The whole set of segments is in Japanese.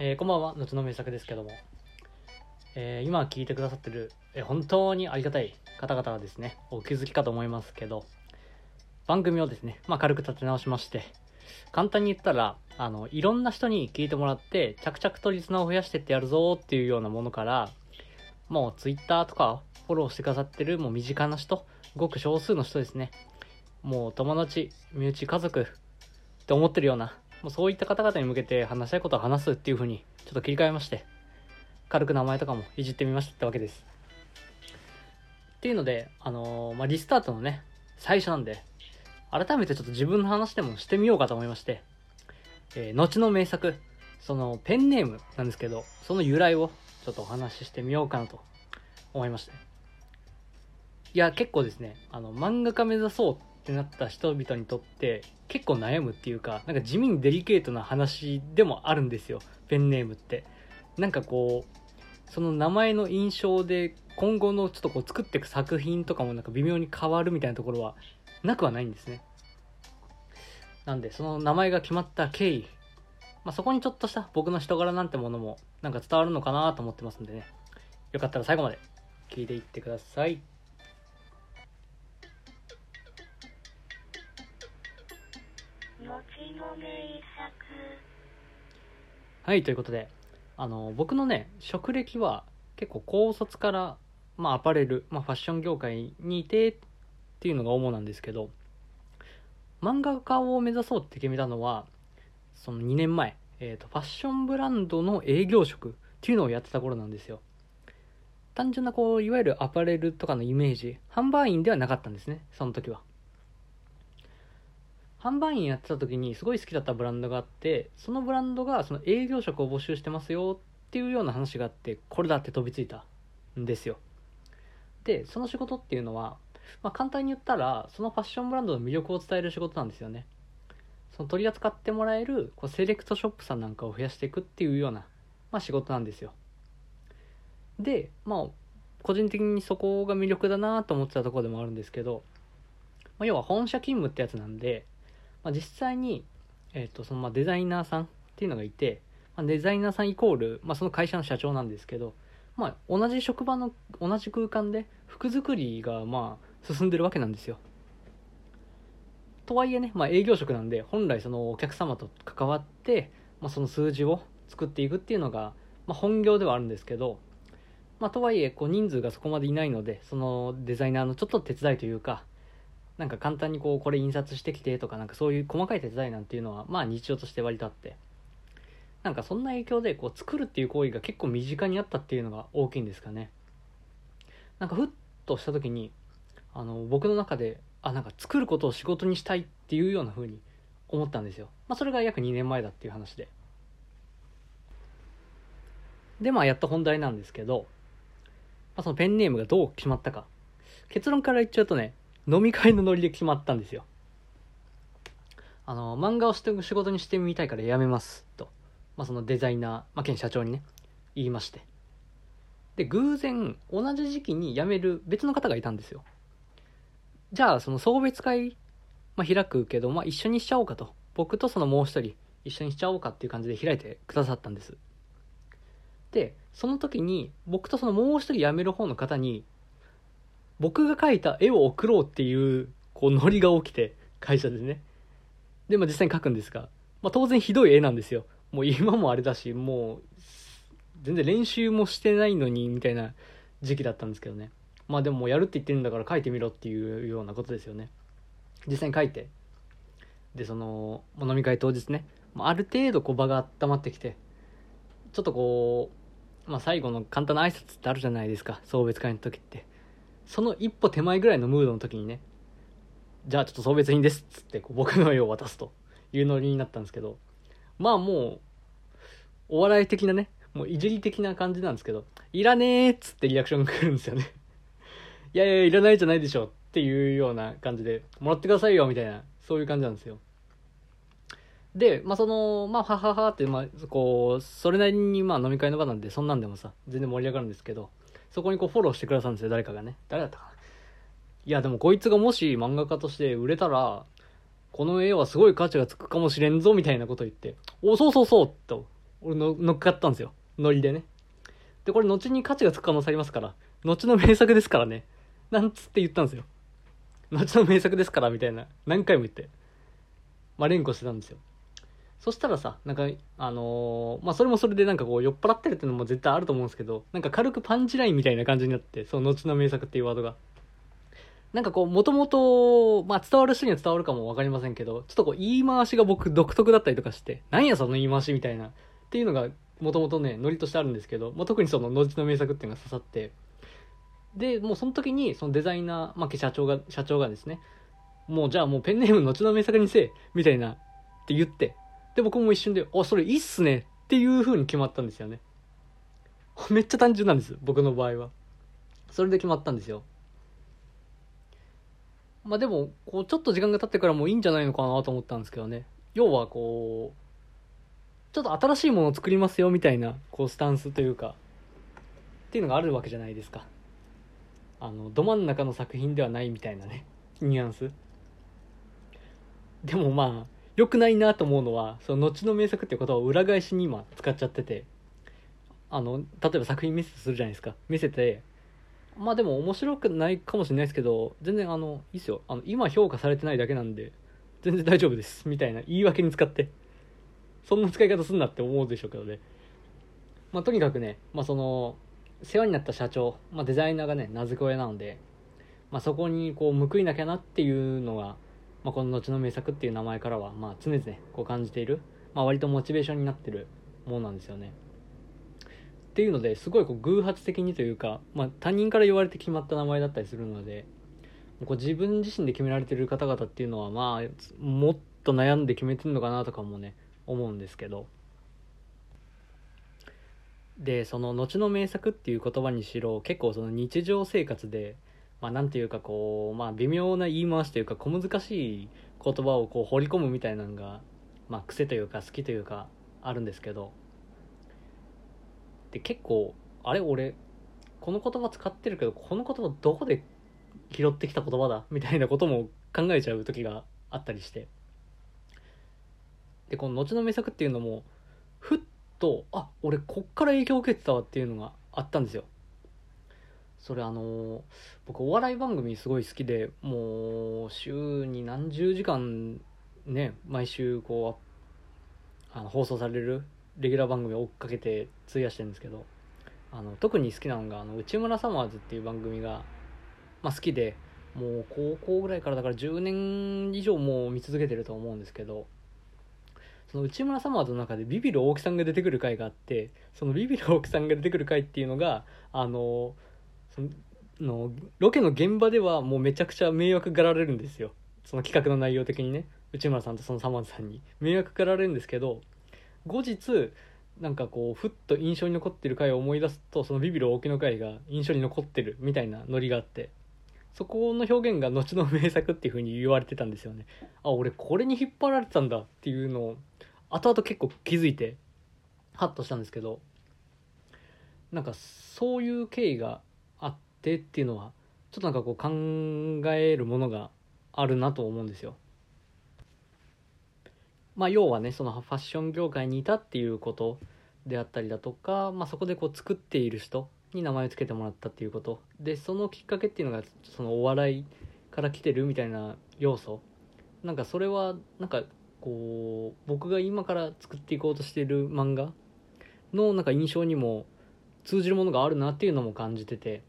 えーこんばんは、の名作ですけども、えー今聞いてくださってる、えー本当にありがたい方々はですね、お気づきかと思いますけど、番組をですね、まあ軽く立て直しまして、簡単に言ったら、あの、いろんな人に聞いてもらって、着々とリスナーを増やしてってやるぞっていうようなものから、もう Twitter とかフォローしてくださってるもう身近な人、ごく少数の人ですね、もう友達、身内、家族って思ってるような、もうそういった方々に向けて話したいことを話すっていう風にちょっと切り替えまして、軽く名前とかもいじってみましたってわけです。っていうので、あのーまあ、リスタートのね、最初なんで、改めてちょっと自分の話でもしてみようかと思いまして、えー後の名作、そのペンネームなんですけど、その由来をちょっとお話ししてみようかなと思いまして。いや、結構ですね、あの、漫画家目指そうってなった人々にとって結構悩むっていうか、なんか地味にデリケートな話でもあるんですよ、ペンネームって。なんかこう、その名前の印象で今後のちょっとこう作っていく作品とかもなんか微妙に変わるみたいなところはなくはないんですね。なんで、その名前が決まった経緯、まあ、そこにちょっとした僕の人柄なんてものもなんか伝わるのかなと思ってますんでね。よかったら最後まで聞いていってください。はい、ということで、あの、僕のね、職歴は結構高卒から、まあアパレル、まあファッション業界にいてっていうのが主なんですけど、漫画家を目指そうって決めたのは、その2年前、えっ、と、ファッションブランドの営業職っていうのをやってた頃なんですよ。単純なこう、いわゆるアパレルとかのイメージ、販売員ではなかったんですね、その時は。販売員やってた時にすごい好きだったブランドがあってそのブランドがその営業職を募集してますよっていうような話があってこれだって飛びついたんですよ。でその仕事っていうのは、まあ、簡単に言ったらそのファッションブランドの魅力を伝える仕事なんですよね。その取り扱ってもらえるこうセレクトショップさんなんかを増やしていくっていうような、まあ、仕事なんですよ。でまあ個人的にそこが魅力だなと思ってたところでもあるんですけど、まあ、要は本社勤務ってやつなんでまあ、実際に、えー、とそのまあデザイナーさんっていうのがいて、まあ、デザイナーさんイコール、まあ、その会社の社長なんですけど、まあ、同じ職場の同じ空間で服作りがまあ進んでるわけなんですよ。とはいえね、まあ、営業職なんで本来そのお客様と関わって、まあ、その数字を作っていくっていうのが、まあ、本業ではあるんですけど、まあ、とはいえこう人数がそこまでいないのでそのデザイナーのちょっと手伝いというかなんか簡単にこうこれ印刷してきてとかなんかそういう細かい手伝いなんていうのはまあ日常として割とあって。なんかそんな影響でこう作るっていう行為が結構身近にあったっていうのが大きいんですかね。なんかふっとした時にあの僕の中であなんか作ることを仕事にしたいっていうような風に思ったんですよ。まあそれが約2年前だっていう話で。でまあやっと本題なんですけど、まあ、そのペンネームがどう決まったか。結論から言っちゃうとね飲み会のノリで決まったんですよ。あの、漫画をして仕事にしてみたいからやめます。と。まあ、そのデザイナー、まあ、県社長にね、言いまして。で、偶然、同じ時期に辞める別の方がいたんですよ。じゃあ、その送別会、まあ、開くけど、まあ、一緒にしちゃおうかと。僕とそのもう一人、一緒にしちゃおうかっていう感じで開いてくださったんです。で、その時に、僕とそのもう一人辞める方の方に、僕が描いた絵を送ろうっていう、こう、ノリが起きて、会社でね。で、まあ実際に描くんですが、まあ当然ひどい絵なんですよ。もう今もあれだし、もう、全然練習もしてないのに、みたいな時期だったんですけどね。まあでもやるって言ってるんだから描いてみろっていうようなことですよね。実際に描いて。で、その、ま飲み会当日ね、あある程度こう場が温まってきて、ちょっとこう、まあ最後の簡単な挨拶ってあるじゃないですか。送別会の時って。その一歩手前ぐらいのムードの時にね、じゃあちょっと送別品ですっつってこう僕の絵を渡すというノリになったんですけど、まあもう、お笑い的なね、もういじり的な感じなんですけど、いらねーっつってリアクションが来るんですよね。いやいや、いらないじゃないでしょっていうような感じで、もらってくださいよみたいな、そういう感じなんですよ。で、まあその、まあはははって、まあこう、それなりにまあ飲み会の場なんで、そんなんでもさ、全然盛り上がるんですけど、そこにこうフォローしてくださるんですよ、誰かがね。誰だったかな。いや、でもこいつがもし漫画家として売れたら、この絵はすごい価値がつくかもしれんぞ、みたいなこと言って、お、そうそうそう、と俺の乗っかったんですよ。ノリでね。でこれ後に価値がつく可能性ありますから後の名作ですからね。なんつって言ったんですよ。後の名作ですからみたいな。何回も言って。まあ連呼してたんですよ。そしたらさなんかあのーまあそれもそれでなんかこう酔っ払ってるっていうのも絶対あると思うんですけどなんか軽くパンチラインみたいな感じになってその後の名作っていうワードが。なんかこうもともとまあ伝わる人には伝わるかも分かりませんけどちょっとこう言い回しが僕独特だったりとかしてなんやその言い回しみたいなっていうのがもともとねノリとしてあるんですけど、まあ、特にその後の名作っていうのが刺さってでもうその時にそのデザイナー、まあ、社長が社長がですねもうじゃあもうペンネーム後の名作にせえみたいなって言ってで僕も一瞬で「あそれいいっすね」っていう風に決まったんですよね。めっちゃ単純なんです僕の場合は。それで決まったんですよ。まあでもこうちょっと時間が経ってからもいいんじゃないのかなと思ったんですけどね。要はこうちょっと新しいものを作りますよみたいなこうスタンスというか。っていうのがあるわけじゃないですか。あのど真ん中の作品ではないみたいなねニュアンス。でもまあ良くないなと思うのはその後の名作っていうことを裏返しに今使っちゃっててあの例えば作品見せてするじゃないですか。見せてまあでも面白くないかもしれないですけど全然あのいいっすよ。あの今評価されてないだけなんで全然大丈夫です。みたいな言い訳に使ってそんな使い方すんなって思うでしょうけどね。まあとにかくねまあその世話になった社長、まあ、デザイナーがね名付け親なので、まあ、そこにこう報いなきゃなっていうのが、まあ、この後の名作っていう名前からは、まあ、常々こう感じている、まあ、割とモチベーションになってるものなんですよね。っていうのですごいこう偶発的にというか、まあ、他人から言われて決まった名前だったりするのでこう自分自身で決められてる方々っていうのはまあもっと悩んで決めてるのかなとかもね思うんですけど。でその後の名作っていう言葉にしろ結構その日常生活でまあなんていうかこうまあ微妙な言い回しというか小難しい言葉をこう掘り込むみたいなのがまあ癖というか好きというかあるんですけど。で結構あれ俺この言葉使ってるけどこの言葉どこで拾ってきた言葉だ？みたいなことも考えちゃう時があったりして。でこの後の名作っていうのもふっとあ俺こっから影響を受けてたわっていうのがあったんですよ。それあの僕お笑い番組すごい好きでもう週に何十時間ね毎週こうあの放送されるレギュラー番組を追っかけて費やしてるんですけどあの特に好きなのがあの内村サマーズっていう番組が、まあ、好きでもう高校ぐらいからだから10年以上もう見続けてると思うんですけどその内村サマーズの中でビビる大木さんが出てくる回があってそのビビる大木さんが出てくる回っていうのがあのそのロケの現場ではもうめちゃくちゃ迷惑がられるんですよ。その企画の内容的にね。内村さんとそのサマーズさんに。迷惑がられるんですけど後日なんかこうふっと印象に残ってる回を思い出すとそのビビる大木の回が印象に残ってるみたいなノリがあってそこの表現が後の名作っていう風に言われてたんですよね。あ俺これに引っ張られてたんだっていうのを後々結構気づいてハッとしたんですけどなんかそういう経緯がってっていうのはちょっとなんかこう考えるものがあるなと思うんですよ。まあ要はねそのファッション業界にいたっていうことであったりだとか、まあ、そこでこう作っている人に名前を付けてもらったっていうこと。でそのきっかけっていうのがそのお笑いから来てるみたいな要素。なんかそれはなんかこう僕が今から作っていこうとしてる漫画のなんか印象にも通じるものがあるなっていうのも感じてて。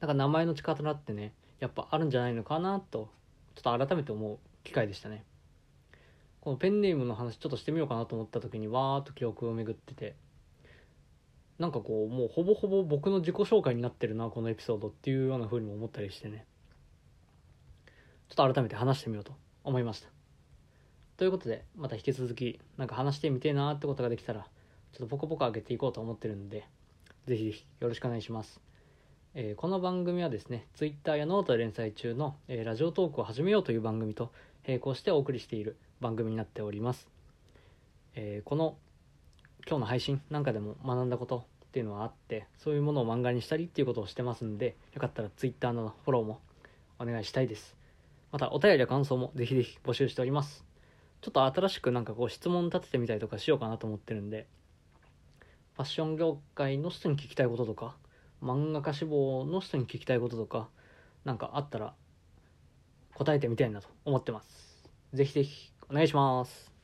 なんか名前の力ってねやっぱあるんじゃないのかなとちょっと改めて思う機会でしたね。このペンネームの話ちょっとしてみようかなと思った時にわーっと記憶を巡ってて。なんかこうもうほぼほぼ僕の自己紹介になってるなこのエピソードっていうような風にも思ったりしてね。ちょっと改めて話してみようと思いました。ということでまた引き続きなんか話してみてえなーってことができたらちょっとポコポコ上げていこうと思ってるんでぜひぜひよろしくお願いします。えーこの番組はですね Twitter やノートで連載中の、えーラジオトークを始めようという番組と並行してお送りしている番組になっております、えーこの今日の配信なんかでも学んだことっていうのはあってそういうものを漫画にしたりっていうことをしてますんでよかったら Twitter のフォローもお願いしたいです。またお便りや感想もぜひぜひ募集しております。ちょっと新しくなんかこう質問立ててみたりとかしようかなと思ってるんでファッション業界の人に聞きたいこととか漫画家志望の人に聞きたいこととかなんかあったら答えてみたいなと思ってます。ぜひぜひお願いします。